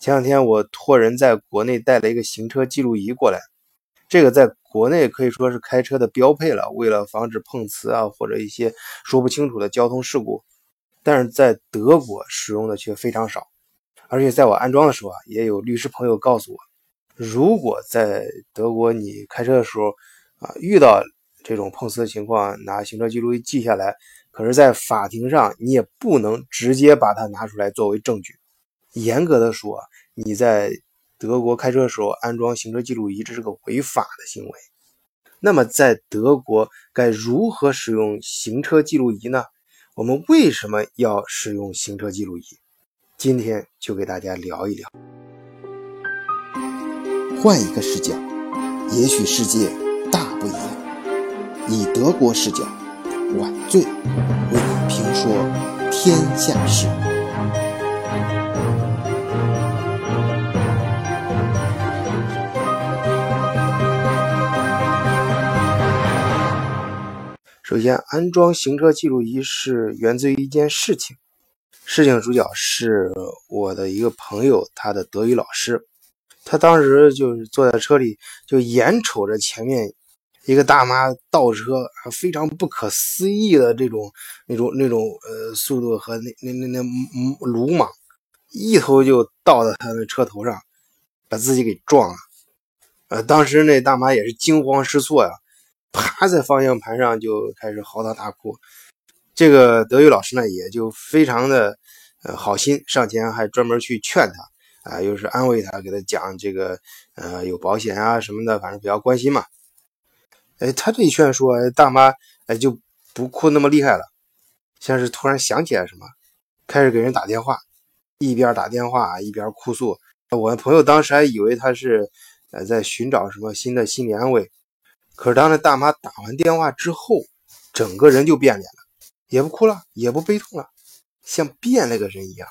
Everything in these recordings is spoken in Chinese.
前两天我托人在国内带了一个行车记录仪过来，这个在国内可以说是开车的标配了，为了防止碰瓷啊或者一些说不清楚的交通事故。但是在德国使用的却非常少，而且在我安装的时候啊，也有律师朋友告诉我，如果在德国你开车的时候啊遇到这种碰瓷的情况，拿行车记录仪记下来，可是，在法庭上你也不能直接把它拿出来作为证据。严格的说，你在德国开车的时候安装行车记录仪，这是个违法的行为。那么，在德国该如何使用行车记录仪呢？我们为什么要使用行车记录仪？今天就给大家聊一聊。换一个视角，也许世界大不一样。以德国视角，晚醉为你评说天下事。首先，安装行车记录仪是源自于一件事情。事情主角是我的一个朋友，他的德语老师。他当时就是坐在车里，就眼瞅着前面一个大妈倒车，非常不可思议的这种、那种、那种呃速度和那、那、那、那鲁莽，一头就倒到他的车头上，把自己给撞了。呃，当时那大妈也是惊慌失措呀。趴在方向盘上就开始嚎啕大哭，这个德语老师呢也就非常的呃好心，上前还专门去劝他啊，又是安慰他，给他讲这个呃有保险啊什么的，反正比较关心嘛。哎，他这一劝说，大妈哎就不哭那么厉害了，像是突然想起来什么，开始给人打电话，一边打电话一边哭诉。我的朋友当时还以为他是呃在寻找什么新的心理安慰。可是当那大妈打完电话之后，整个人就变脸了，也不哭了，也不悲痛了，像变了个人一样，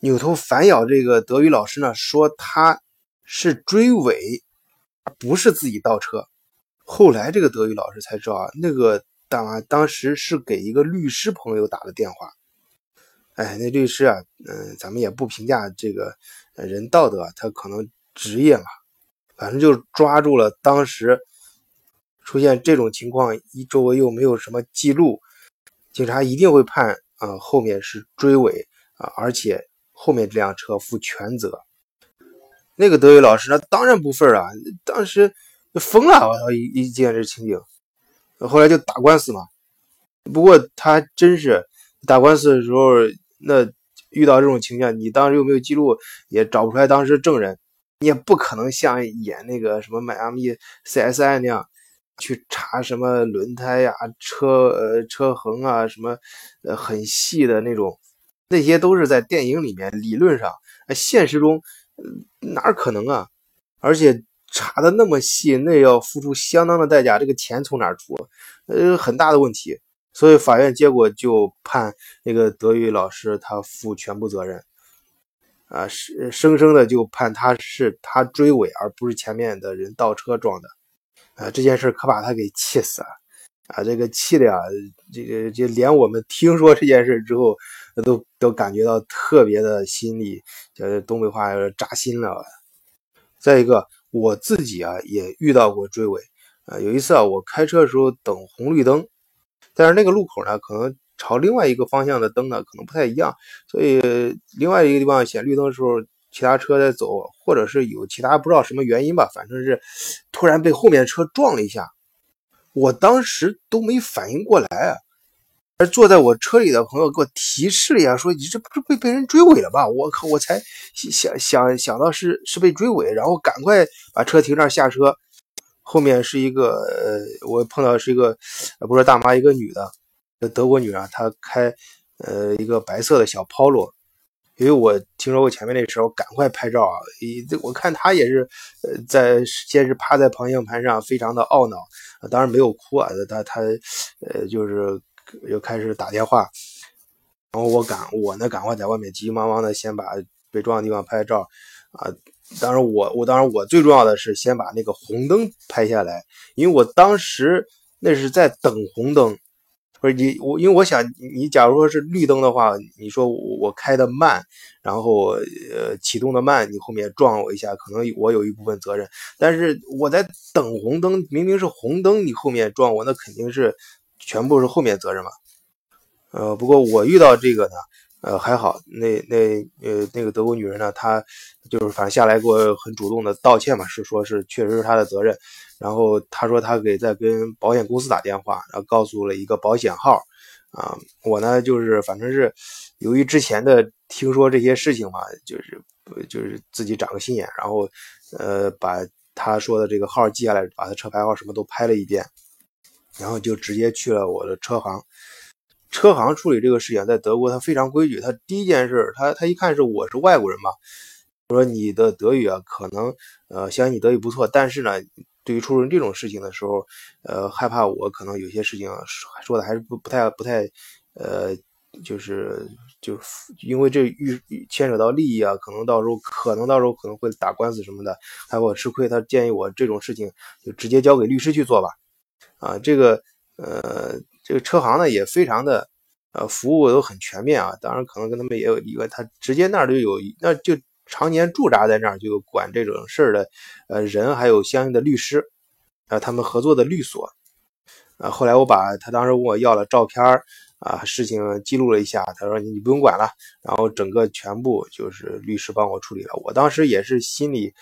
扭头反咬这个德语老师呢，说他是追尾，不是自己倒车。后来这个德语老师才知道啊，那个大妈当时是给一个律师朋友打的电话。哎，那律师啊，嗯，咱们也不评价这个人道德，他可能职业嘛，反正就抓住了当时。出现这种情况，一周围又没有什么记录，警察一定会判啊，后面是追尾啊，而且后面这辆车负全责。那个德语老师那当然不忿啊，当时就疯了，我操！一一见这情景，后来就打官司嘛。不过他真是打官司的时候，那遇到这种情况，你当时又没有记录，也找不出来当时证人，你也不可能像演那个什么迈阿密 CSI 那样。去查什么轮胎呀、车呃车横啊，什么呃很细的那种，那些都是在电影里面，理论上，现实中哪可能啊？而且查的那么细，那要付出相当的代价，这个钱从哪出？呃，很大的问题。所以法院结果就判那个德语老师他负全部责任，啊，是生生的就判他是他追尾，而不是前面的人倒车撞的。啊，这件事可把他给气死了，啊，这个气的呀，这个就连我们听说这件事之后，都都感觉到特别的心里，叫东北话扎心了。再一个，我自己啊也遇到过追尾，啊，有一次啊，我开车的时候等红绿灯，但是那个路口呢，可能朝另外一个方向的灯呢，可能不太一样，所以另外一个地方显绿灯的时候。其他车在走，或者是有其他不知道什么原因吧，反正是突然被后面车撞了一下，我当时都没反应过来啊。而坐在我车里的朋友给我提示了一下，说你这不是被被人追尾了吧？我靠，我才想想想到是是被追尾，然后赶快把车停那儿下车。后面是一个呃，我碰到是一个不是大妈，一个女的，德国女啊，她开呃一个白色的小 Polo。因为我听说过前面那时候，赶快拍照啊！这我看他也是，呃，在先是趴在方向盘上，非常的懊恼，当然没有哭啊，他他，呃，就是又开始打电话，然后我赶我呢，赶快在外面急急忙忙的先把被撞的地方拍照啊！当然我我当然我最重要的是先把那个红灯拍下来，因为我当时那是在等红灯，不是你我，因为我想你，假如说是绿灯的话，你说我我开的慢，然后呃启动的慢，你后面撞我一下，可能我有一部分责任。但是我在等红灯，明明是红灯，你后面撞我，那肯定是全部是后面责任嘛。呃，不过我遇到这个呢，呃还好，那那呃那个德国女人呢，她就是反正下来给我很主动的道歉嘛，是说是确实是她的责任。然后他说他给在跟保险公司打电话，然后告诉了一个保险号，啊，我呢就是反正是由于之前的听说这些事情嘛，就是就是自己长个心眼，然后呃把他说的这个号记下来，把他车牌号什么都拍了一遍，然后就直接去了我的车行。车行处理这个事情在德国他非常规矩，他第一件事他他一看是我是外国人嘛，说你的德语啊可能呃相信你德语不错，但是呢。对于出人这种事情的时候，呃，害怕我可能有些事情说的还是不不太不太，呃，就是就是因为这遇牵扯到利益啊，可能到时候可能到时候可能会打官司什么的，害怕我吃亏。他建议我这种事情就直接交给律师去做吧。啊，这个呃，这个车行呢也非常的呃服务都很全面啊。当然可能跟他们也有一个，他直接那儿就有那就。常年驻扎在那儿就管这种事儿的，呃，人还有相应的律师，啊，他们合作的律所，啊，后来我把他当时问我要了照片啊，事情记录了一下，他说你不用管了，然后整个全部就是律师帮我处理了。我当时也是心里，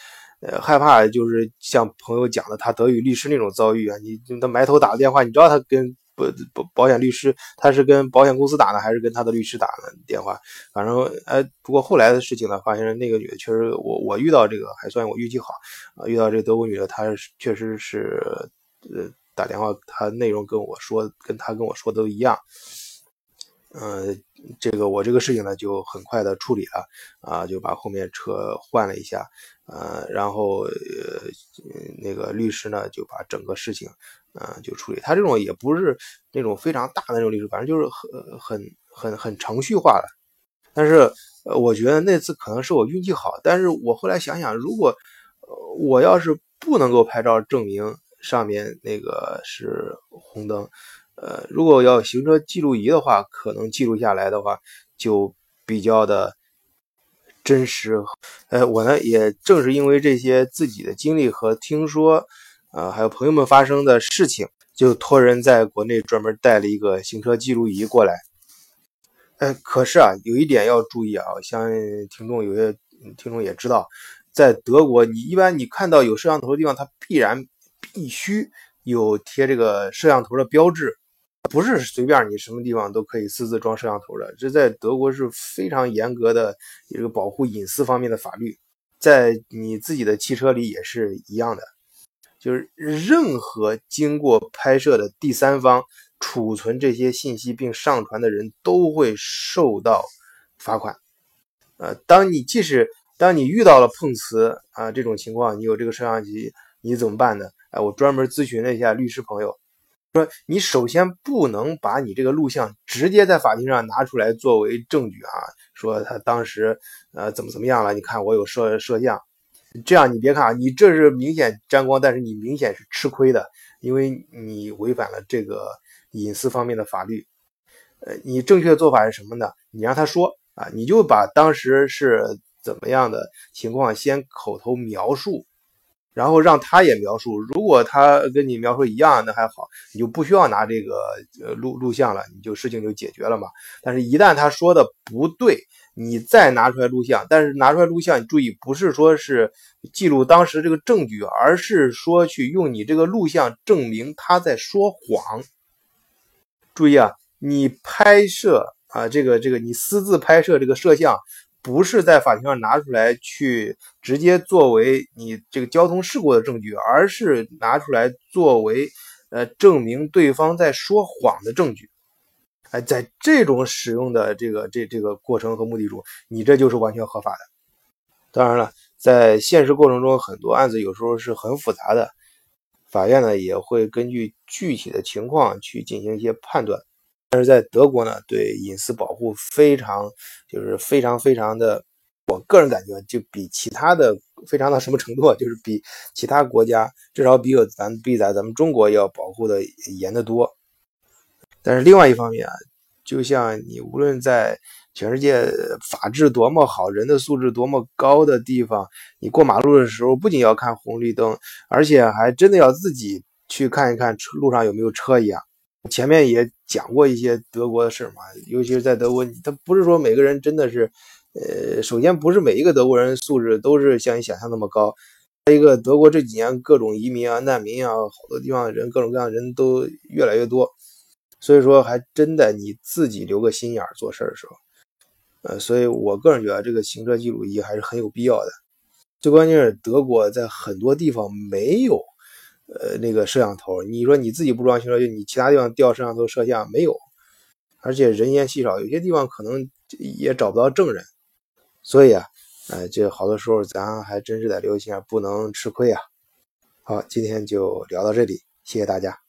呃，害怕，就是像朋友讲的他德语律师那种遭遇啊，你他埋头打个电话，你知道他跟。不保，保险律师他是跟保险公司打呢，还是跟他的律师打的电话？反正哎，不过后来的事情呢，发现那个女的确实，我我遇到这个还算我运气好啊，遇到这个德国女的，她确实是呃打电话，她内容跟我说，跟她跟我说都一样。嗯，这个我这个事情呢就很快的处理了啊，就把后面车换了一下，呃，然后呃那个律师呢就把整个事情。嗯，就处理他这种也不是那种非常大的那种律师，反正就是很很很很程序化的。但是，呃，我觉得那次可能是我运气好。但是我后来想想，如果我要是不能够拍照证明上面那个是红灯，呃，如果要行车记录仪的话，可能记录下来的话就比较的真实。呃，我呢也正是因为这些自己的经历和听说。啊，还有朋友们发生的事情，就托人在国内专门带了一个行车记录仪过来。哎，可是啊，有一点要注意啊，相信听众有些听众也知道，在德国，你一般你看到有摄像头的地方，它必然必须有贴这个摄像头的标志，不是随便你什么地方都可以私自装摄像头的。这在德国是非常严格的一个保护隐私方面的法律，在你自己的汽车里也是一样的。就是任何经过拍摄的第三方储存这些信息并上传的人都会受到罚款。呃，当你即使当你遇到了碰瓷啊这种情况，你有这个摄像机，你怎么办呢？哎，我专门咨询了一下律师朋友，说你首先不能把你这个录像直接在法庭上拿出来作为证据啊，说他当时呃怎么怎么样了？你看我有摄摄像。这样你别看啊，你这是明显沾光，但是你明显是吃亏的，因为你违反了这个隐私方面的法律。呃，你正确的做法是什么呢？你让他说啊，你就把当时是怎么样的情况先口头描述。然后让他也描述，如果他跟你描述一样，那还好，你就不需要拿这个录录像了，你就事情就解决了嘛。但是，一旦他说的不对，你再拿出来录像，但是拿出来录像，你注意，不是说是记录当时这个证据，而是说去用你这个录像证明他在说谎。注意啊，你拍摄啊，这个这个你私自拍摄这个摄像。不是在法庭上拿出来去直接作为你这个交通事故的证据，而是拿出来作为呃证明对方在说谎的证据。哎，在这种使用的这个这这个过程和目的中，你这就是完全合法的。当然了，在现实过程中，很多案子有时候是很复杂的，法院呢也会根据具体的情况去进行一些判断。但是在德国呢，对隐私保护非常，就是非常非常的，我个人感觉就比其他的非常到什么程度，就是比其他国家至少比有咱比咱咱们中国要保护的严得多。但是另外一方面啊，就像你无论在全世界法治多么好、人的素质多么高的地方，你过马路的时候不仅要看红绿灯，而且还真的要自己去看一看车路上有没有车一样。前面也讲过一些德国的事嘛，尤其是在德国，他不是说每个人真的是，呃，首先不是每一个德国人素质都是像你想象那么高。再一个，德国这几年各种移民啊、难民啊，好多地方人各种各样的人都越来越多，所以说还真的你自己留个心眼儿做事儿的时候。呃，所以我个人觉得这个行车记录仪还是很有必要的。最关键是德国在很多地方没有，呃，那个摄像头。你说你自己不装行车就，你其他地方调摄像头摄像没有，而且人烟稀少，有些地方可能也找不到证人。所以啊，呃，这好多时候咱还真是得留心，不能吃亏啊。好，今天就聊到这里，谢谢大家。